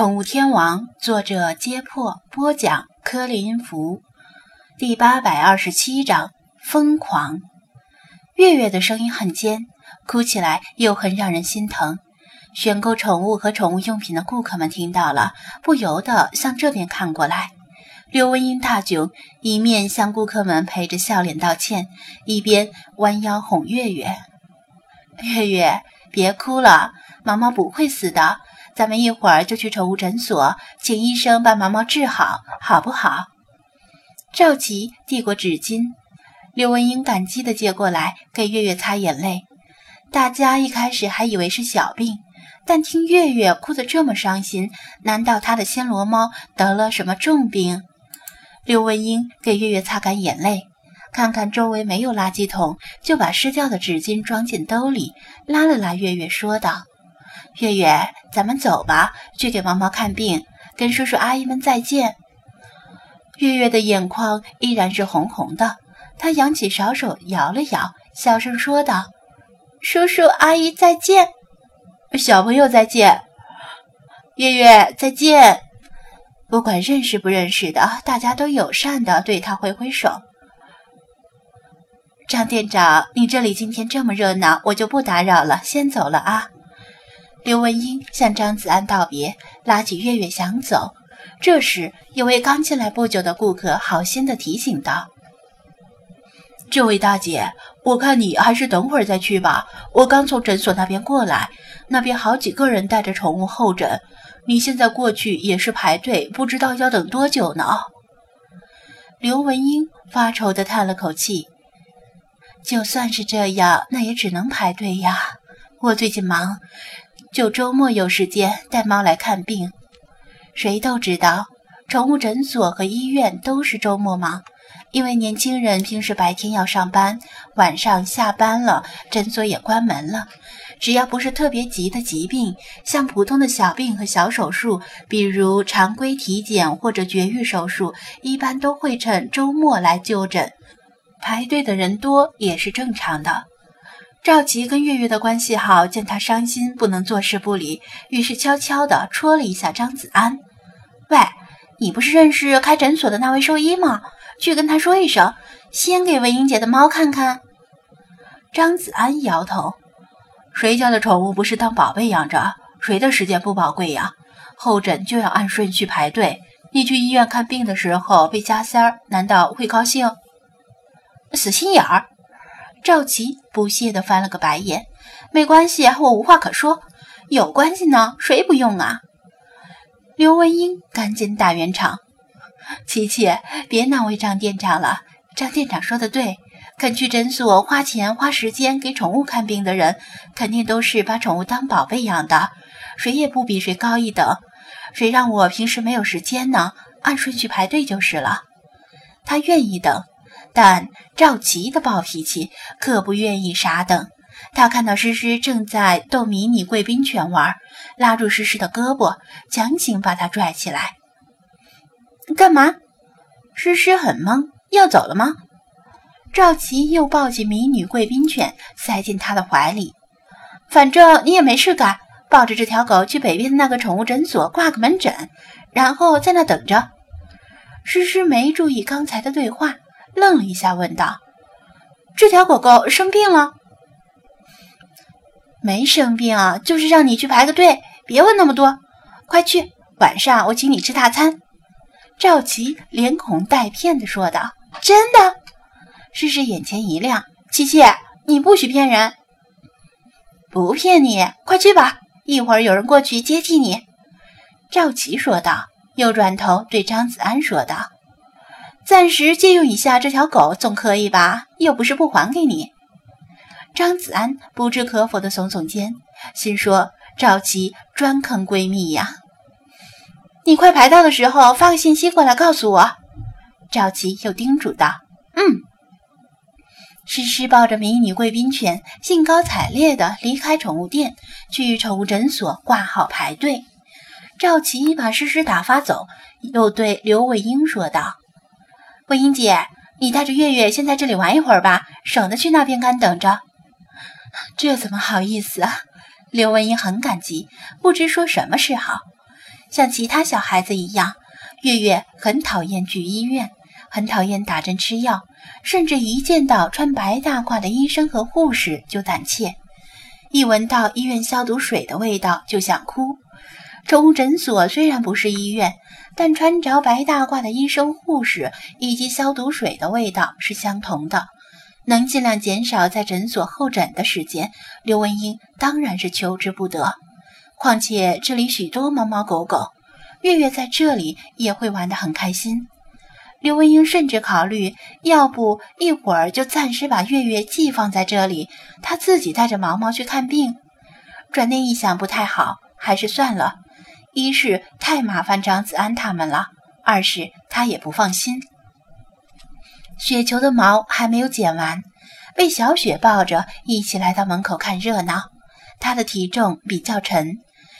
宠物天王》，作者：揭破，播讲：柯林福，第八百二十七章：疯狂。月月的声音很尖，哭起来又很让人心疼。选购宠物和宠物用品的顾客们听到了，不由得向这边看过来。刘文英大窘，一面向顾客们陪着笑脸道歉，一边弯腰哄月月：“月月，别哭了，毛毛不会死的。”咱们一会儿就去宠物诊所，请医生把毛毛治好，好不好？赵琪递过纸巾，刘文英感激地接过来，给月月擦眼泪。大家一开始还以为是小病，但听月月哭得这么伤心，难道她的暹罗猫得了什么重病？刘文英给月月擦干眼泪，看看周围没有垃圾桶，就把湿掉的纸巾装进兜里，拉了拉月月，说道。月月，咱们走吧，去给毛毛看病，跟叔叔阿姨们再见。月月的眼眶依然是红红的，她扬起小手摇了摇，小声说道：“叔叔阿姨再见，小朋友再见，月月再见。不管认识不认识的，大家都友善的对他挥挥手。”张店长，你这里今天这么热闹，我就不打扰了，先走了啊。刘文英向张子安道别，拉起月月想走。这时，有位刚进来不久的顾客好心的提醒道：“这位大姐，我看你还是等会儿再去吧。我刚从诊所那边过来，那边好几个人带着宠物候诊，你现在过去也是排队，不知道要等多久呢。”刘文英发愁的叹了口气：“就算是这样，那也只能排队呀。我最近忙。”就周末有时间带猫来看病，谁都知道，宠物诊所和医院都是周末忙，因为年轻人平时白天要上班，晚上下班了，诊所也关门了。只要不是特别急的疾病，像普通的小病和小手术，比如常规体检或者绝育手术，一般都会趁周末来就诊，排队的人多也是正常的。赵琪跟月月的关系好，见他伤心，不能坐视不理，于是悄悄地戳了一下张子安：“喂，你不是认识开诊所的那位兽医吗？去跟他说一声，先给文英姐的猫看看。”张子安摇头：“谁家的宠物不是当宝贝养着？谁的时间不宝贵呀？候诊就要按顺序排队。你去医院看病的时候被加塞儿，难道会高兴？死心眼儿！”赵琪不屑地翻了个白眼，没关系，我无话可说。有关系呢，谁不用啊？刘文英赶紧打圆场：“琪琪，别难为张店长了。张店长说的对，肯去诊所花钱花时间给宠物看病的人，肯定都是把宠物当宝贝养的，谁也不比谁高一等。谁让我平时没有时间呢？按顺序排队就是了。他愿意等。”但赵琪的暴脾气可不愿意傻等。他看到诗诗正在逗迷你贵宾犬玩，拉住诗诗的胳膊，强行把她拽起来。干嘛？诗诗很懵，要走了吗？赵琪又抱起迷你贵宾犬，塞进他的怀里。反正你也没事干，抱着这条狗去北边的那个宠物诊所挂个门诊，然后在那等着。诗诗没注意刚才的对话。愣了一下，问道：“这条狗狗生病了？没生病啊，就是让你去排个队。别问那么多，快去！晚上我请你吃大餐。”赵琪连哄带骗的说道：“真的？”诗诗眼前一亮：“琪琪，你不许骗人！不骗你，快去吧，一会儿有人过去接替你。”赵琪说道，又转头对张子安说道。暂时借用一下这条狗总可以吧？又不是不还给你。张子安不置可否的耸耸肩，心说：“赵琪专坑闺蜜呀！”你快排到的时候发个信息过来告诉我。”赵琪又叮嘱道。“嗯。”诗诗抱着迷你贵宾犬，兴高采烈地离开宠物店，去宠物诊所挂号排队。赵琪把诗诗打发走，又对刘伟英说道。文英姐，你带着月月先在这里玩一会儿吧，省得去那边干等着。这怎么好意思啊？刘文英很感激，不知说什么是好。像其他小孩子一样，月月很讨厌去医院，很讨厌打针吃药，甚至一见到穿白大褂的医生和护士就胆怯，一闻到医院消毒水的味道就想哭。宠物诊所虽然不是医院，但穿着白大褂的医生、护士以及消毒水的味道是相同的。能尽量减少在诊所候诊的时间，刘文英当然是求之不得。况且这里许多猫猫狗狗，月月在这里也会玩得很开心。刘文英甚至考虑，要不一会儿就暂时把月月寄放在这里，他自己带着毛毛去看病。转念一想，不太好，还是算了。一是太麻烦张子安他们了，二是他也不放心。雪球的毛还没有剪完，被小雪抱着一起来到门口看热闹。他的体重比较沉，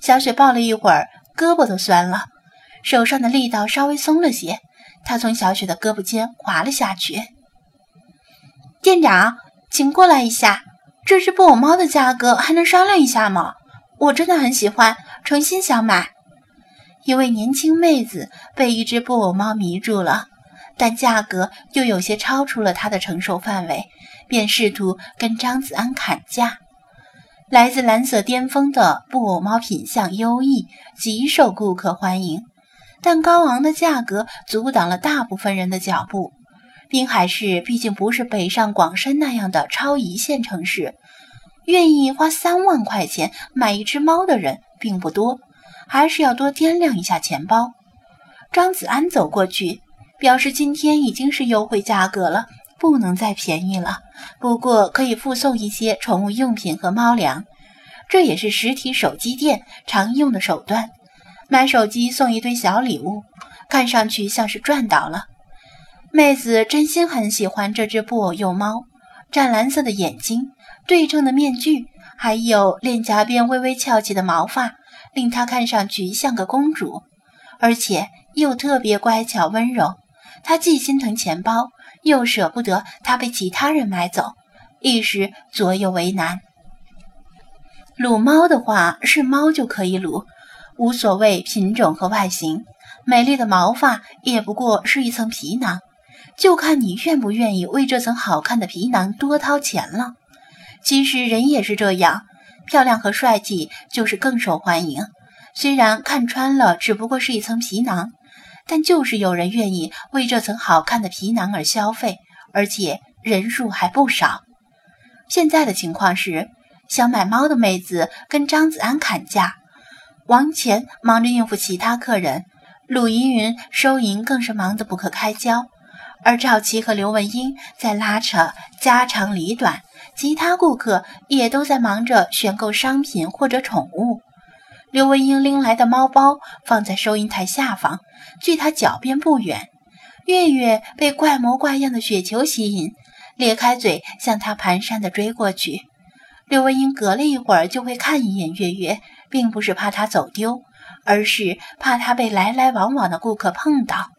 小雪抱了一会儿，胳膊都酸了，手上的力道稍微松了些。他从小雪的胳膊间滑了下去。店长，请过来一下，这只布偶猫的价格还能商量一下吗？我真的很喜欢，诚心想买。一位年轻妹子被一只布偶猫迷住了。但价格又有些超出了她的承受范围，便试图跟张子安砍价。来自蓝色巅峰的布偶猫品相优异，极受顾客欢迎，但高昂的价格阻挡了大部分人的脚步。滨海市毕竟不是北上广深那样的超一线城市，愿意花三万块钱买一只猫的人并不多，还是要多掂量一下钱包。张子安走过去。表示今天已经是优惠价格了，不能再便宜了。不过可以附送一些宠物用品和猫粮，这也是实体手机店常用的手段。买手机送一堆小礼物，看上去像是赚到了。妹子真心很喜欢这只布偶幼猫，湛蓝色的眼睛，对称的面具，还有脸颊边微微翘起的毛发，令她看上去像个公主，而且又特别乖巧温柔。他既心疼钱包，又舍不得它被其他人买走，一时左右为难。撸猫的话，是猫就可以撸，无所谓品种和外形，美丽的毛发也不过是一层皮囊，就看你愿不愿意为这层好看的皮囊多掏钱了。其实人也是这样，漂亮和帅气就是更受欢迎，虽然看穿了只不过是一层皮囊。但就是有人愿意为这层好看的皮囊而消费，而且人数还不少。现在的情况是，想买猫的妹子跟张子安砍价，王乾忙着应付其他客人，鲁依云收银更是忙得不可开交，而赵琪和刘文英在拉扯家长里短，其他顾客也都在忙着选购商品或者宠物。刘文英拎来的猫包放在收银台下方，距他脚边不远。月月被怪模怪样的雪球吸引，咧开嘴向他蹒跚地追过去。刘文英隔了一会儿就会看一眼月月，并不是怕他走丢，而是怕他被来来往往的顾客碰到。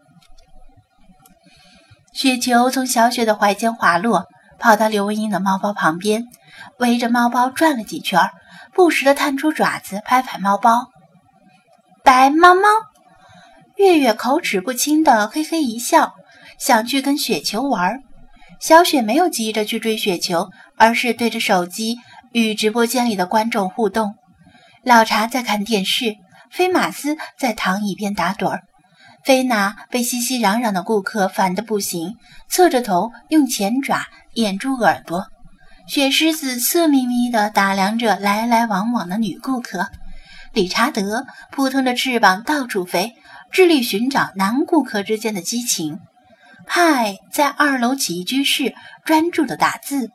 雪球从小雪的怀间滑落，跑到刘文英的猫包旁边，围着猫包转了几圈。不时地探出爪子拍拍猫包，白猫猫月月口齿不清的嘿嘿一笑，想去跟雪球玩。小雪没有急着去追雪球，而是对着手机与直播间里的观众互动。老茶在看电视，菲马斯在躺椅边打盹儿。菲娜被熙熙攘攘的顾客烦得不行，侧着头用前爪掩住耳朵。雪狮子色眯眯地打量着来来往往的女顾客，理查德扑腾着翅膀到处飞，致力寻找男顾客之间的激情。派在二楼起居室专注地打字，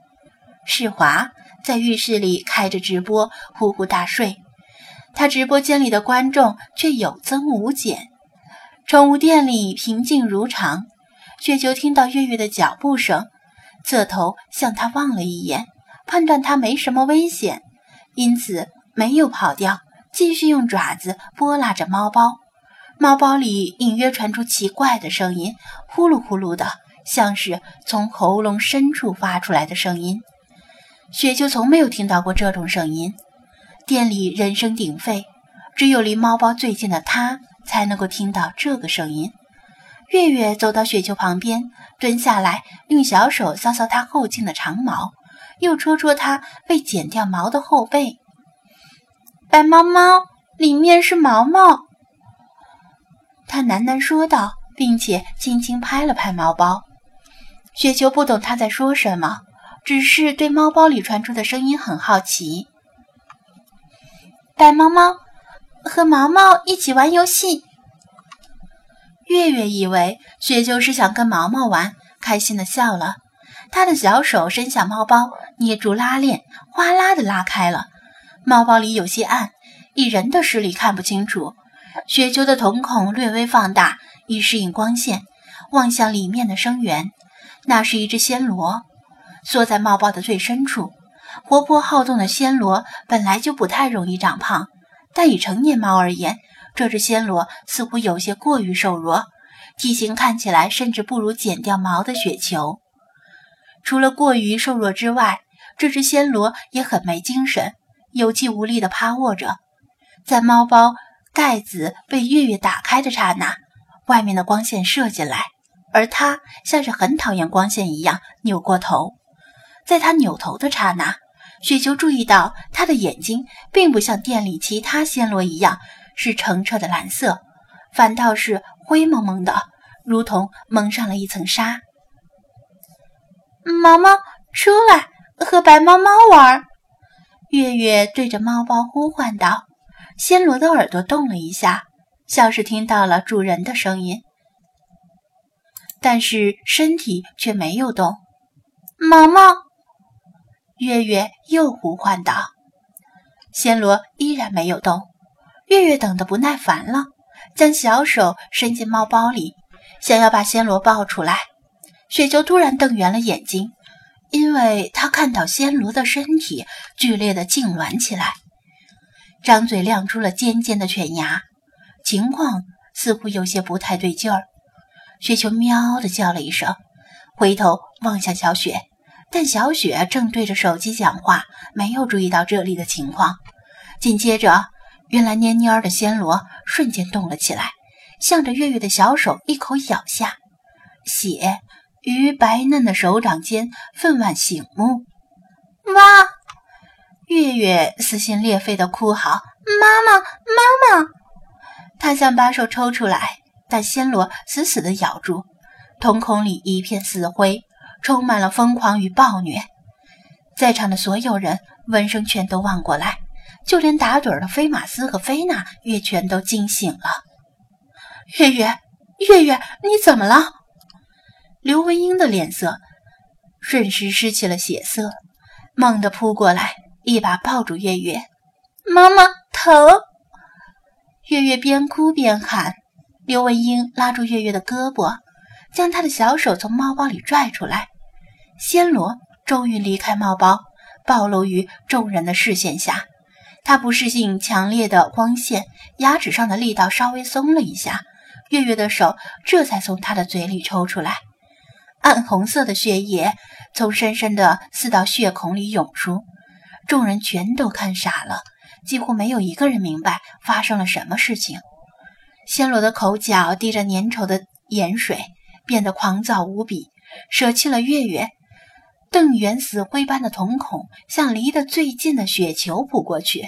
世华在浴室里开着直播呼呼大睡，他直播间里的观众却有增无减。宠物店里平静如常，雪球听到月月的脚步声。侧头向他望了一眼，判断他没什么危险，因此没有跑掉，继续用爪子拨拉着猫包。猫包里隐约传出奇怪的声音，呼噜呼噜的，像是从喉咙深处发出来的声音。雪球从没有听到过这种声音。店里人声鼎沸，只有离猫包最近的他才能够听到这个声音。月月走到雪球旁边，蹲下来，用小手搔搔它后颈的长毛，又戳戳它被剪掉毛的后背。白猫猫，里面是毛毛。他喃喃说道，并且轻轻拍了拍猫包。雪球不懂他在说什么，只是对猫包里传出的声音很好奇。白猫猫。和毛毛一起玩游戏。月月以为雪球是想跟毛毛玩，开心的笑了。他的小手伸向猫包，捏住拉链，哗啦的拉开了。猫包里有些暗，以人的视力看不清楚。雪球的瞳孔略微放大，以适应光线，望向里面的声源。那是一只暹罗，缩在猫包的最深处。活泼好动的暹罗本来就不太容易长胖。但以成年猫而言，这只暹罗似乎有些过于瘦弱，体型看起来甚至不如剪掉毛的雪球。除了过于瘦弱之外，这只暹罗也很没精神，有气无力地趴卧着。在猫包盖子被月月打开的刹那，外面的光线射进来，而它像是很讨厌光线一样扭过头。在它扭头的刹那，雪球注意到，它的眼睛并不像店里其他暹罗一样是澄澈的蓝色，反倒是灰蒙蒙的，如同蒙上了一层纱。毛毛，出来和白猫猫玩！月月对着猫包呼唤道。暹罗的耳朵动了一下，像是听到了主人的声音，但是身体却没有动。毛毛。月月又呼唤道：“暹罗依然没有动。”月月等得不耐烦了，将小手伸进猫包里，想要把暹罗抱出来。雪球突然瞪圆了眼睛，因为他看到暹罗的身体剧烈的痉挛起来，张嘴亮出了尖尖的犬牙，情况似乎有些不太对劲儿。雪球喵的叫了一声，回头望向小雪。但小雪正对着手机讲话，没有注意到这里的情况。紧接着，原来蔫蔫的暹罗瞬间动了起来，向着月月的小手一口咬下，血于白嫩的手掌间分外醒目。哇！月月撕心裂肺的哭嚎：“妈妈，妈妈！”她想把手抽出来，但暹罗死死地咬住，瞳孔里一片死灰。充满了疯狂与暴虐，在场的所有人闻声全都望过来，就连打盹的菲马斯和菲娜也全都惊醒了。月月，月月，你怎么了？刘文英的脸色瞬时失去了血色，猛地扑过来，一把抱住月月。妈妈，疼！月月边哭边喊。刘文英拉住月月的胳膊。将他的小手从猫包里拽出来，暹罗终于离开猫包，暴露于众人的视线下。他不适应强烈的光线，牙齿上的力道稍微松了一下，月月的手这才从他的嘴里抽出来。暗红色的血液从深深的四道血孔里涌出，众人全都看傻了，几乎没有一个人明白发生了什么事情。暹罗的口角滴着粘稠的盐水。变得狂躁无比，舍弃了月月，瞪圆死灰般的瞳孔向离得最近的雪球扑过去，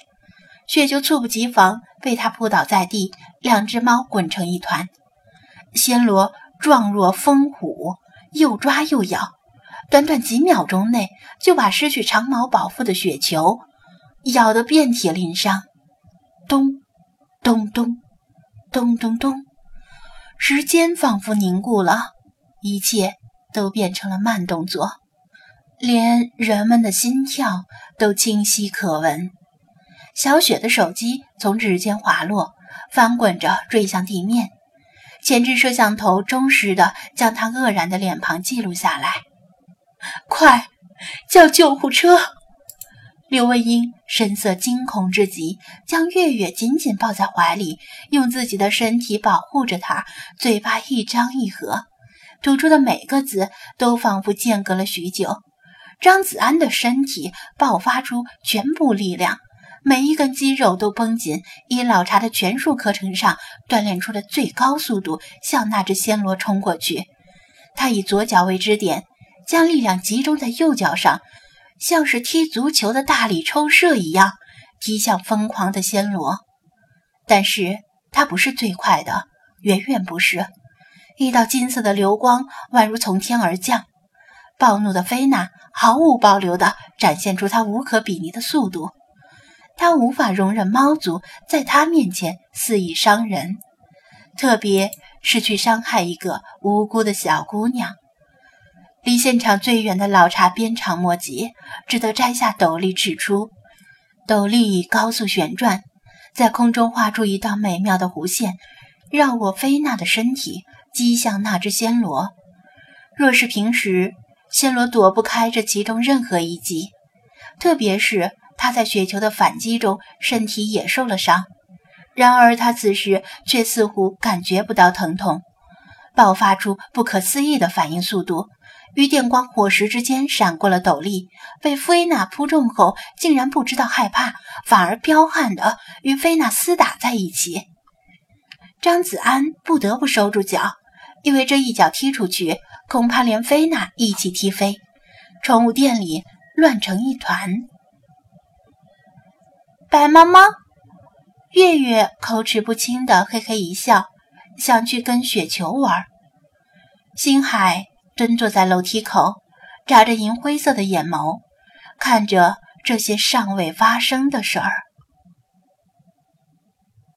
雪球猝不及防被他扑倒在地，两只猫滚成一团。暹罗状若风虎，又抓又咬，短短几秒钟内就把失去长毛保护的雪球咬得遍体鳞伤。咚咚咚咚咚咚。时间仿佛凝固了，一切都变成了慢动作，连人们的心跳都清晰可闻。小雪的手机从指尖滑落，翻滚着坠向地面，前置摄像头忠实地将她愕然的脸庞记录下来。快，叫救护车！刘文英神色惊恐至极，将月月紧紧抱在怀里，用自己的身体保护着她，嘴巴一张一合，吐出的每个字都仿佛间隔了许久。张子安的身体爆发出全部力量，每一根肌肉都绷紧，以老茶的拳术课程上锻炼出的最高速度向那只暹罗冲过去。他以左脚为支点，将力量集中在右脚上，像是踢足球的大力抽射一样踢向疯狂的暹罗。但是他不是最快的，远远不是。一道金色的流光宛如从天而降，暴怒的菲娜毫无保留地展现出她无可比拟的速度。她无法容忍猫族在她面前肆意伤人，特别是去伤害一个无辜的小姑娘。离现场最远的老茶鞭长莫及，只得摘下斗笠掷出。斗笠以高速旋转，在空中画出一道美妙的弧线，绕过菲娜的身体，击向那只暹罗。若是平时，暹罗躲不开这其中任何一击，特别是。他在雪球的反击中，身体也受了伤，然而他此时却似乎感觉不到疼痛，爆发出不可思议的反应速度，于电光火石之间闪过了斗笠，被菲娜扑中后，竟然不知道害怕，反而彪悍的与菲娜厮打在一起。张子安不得不收住脚，因为这一脚踢出去，恐怕连菲娜一起踢飞，宠物店里乱成一团。白猫猫，月月口齿不清的嘿嘿一笑，想去跟雪球玩。星海蹲坐在楼梯口，眨着银灰色的眼眸，看着这些尚未发生的事儿。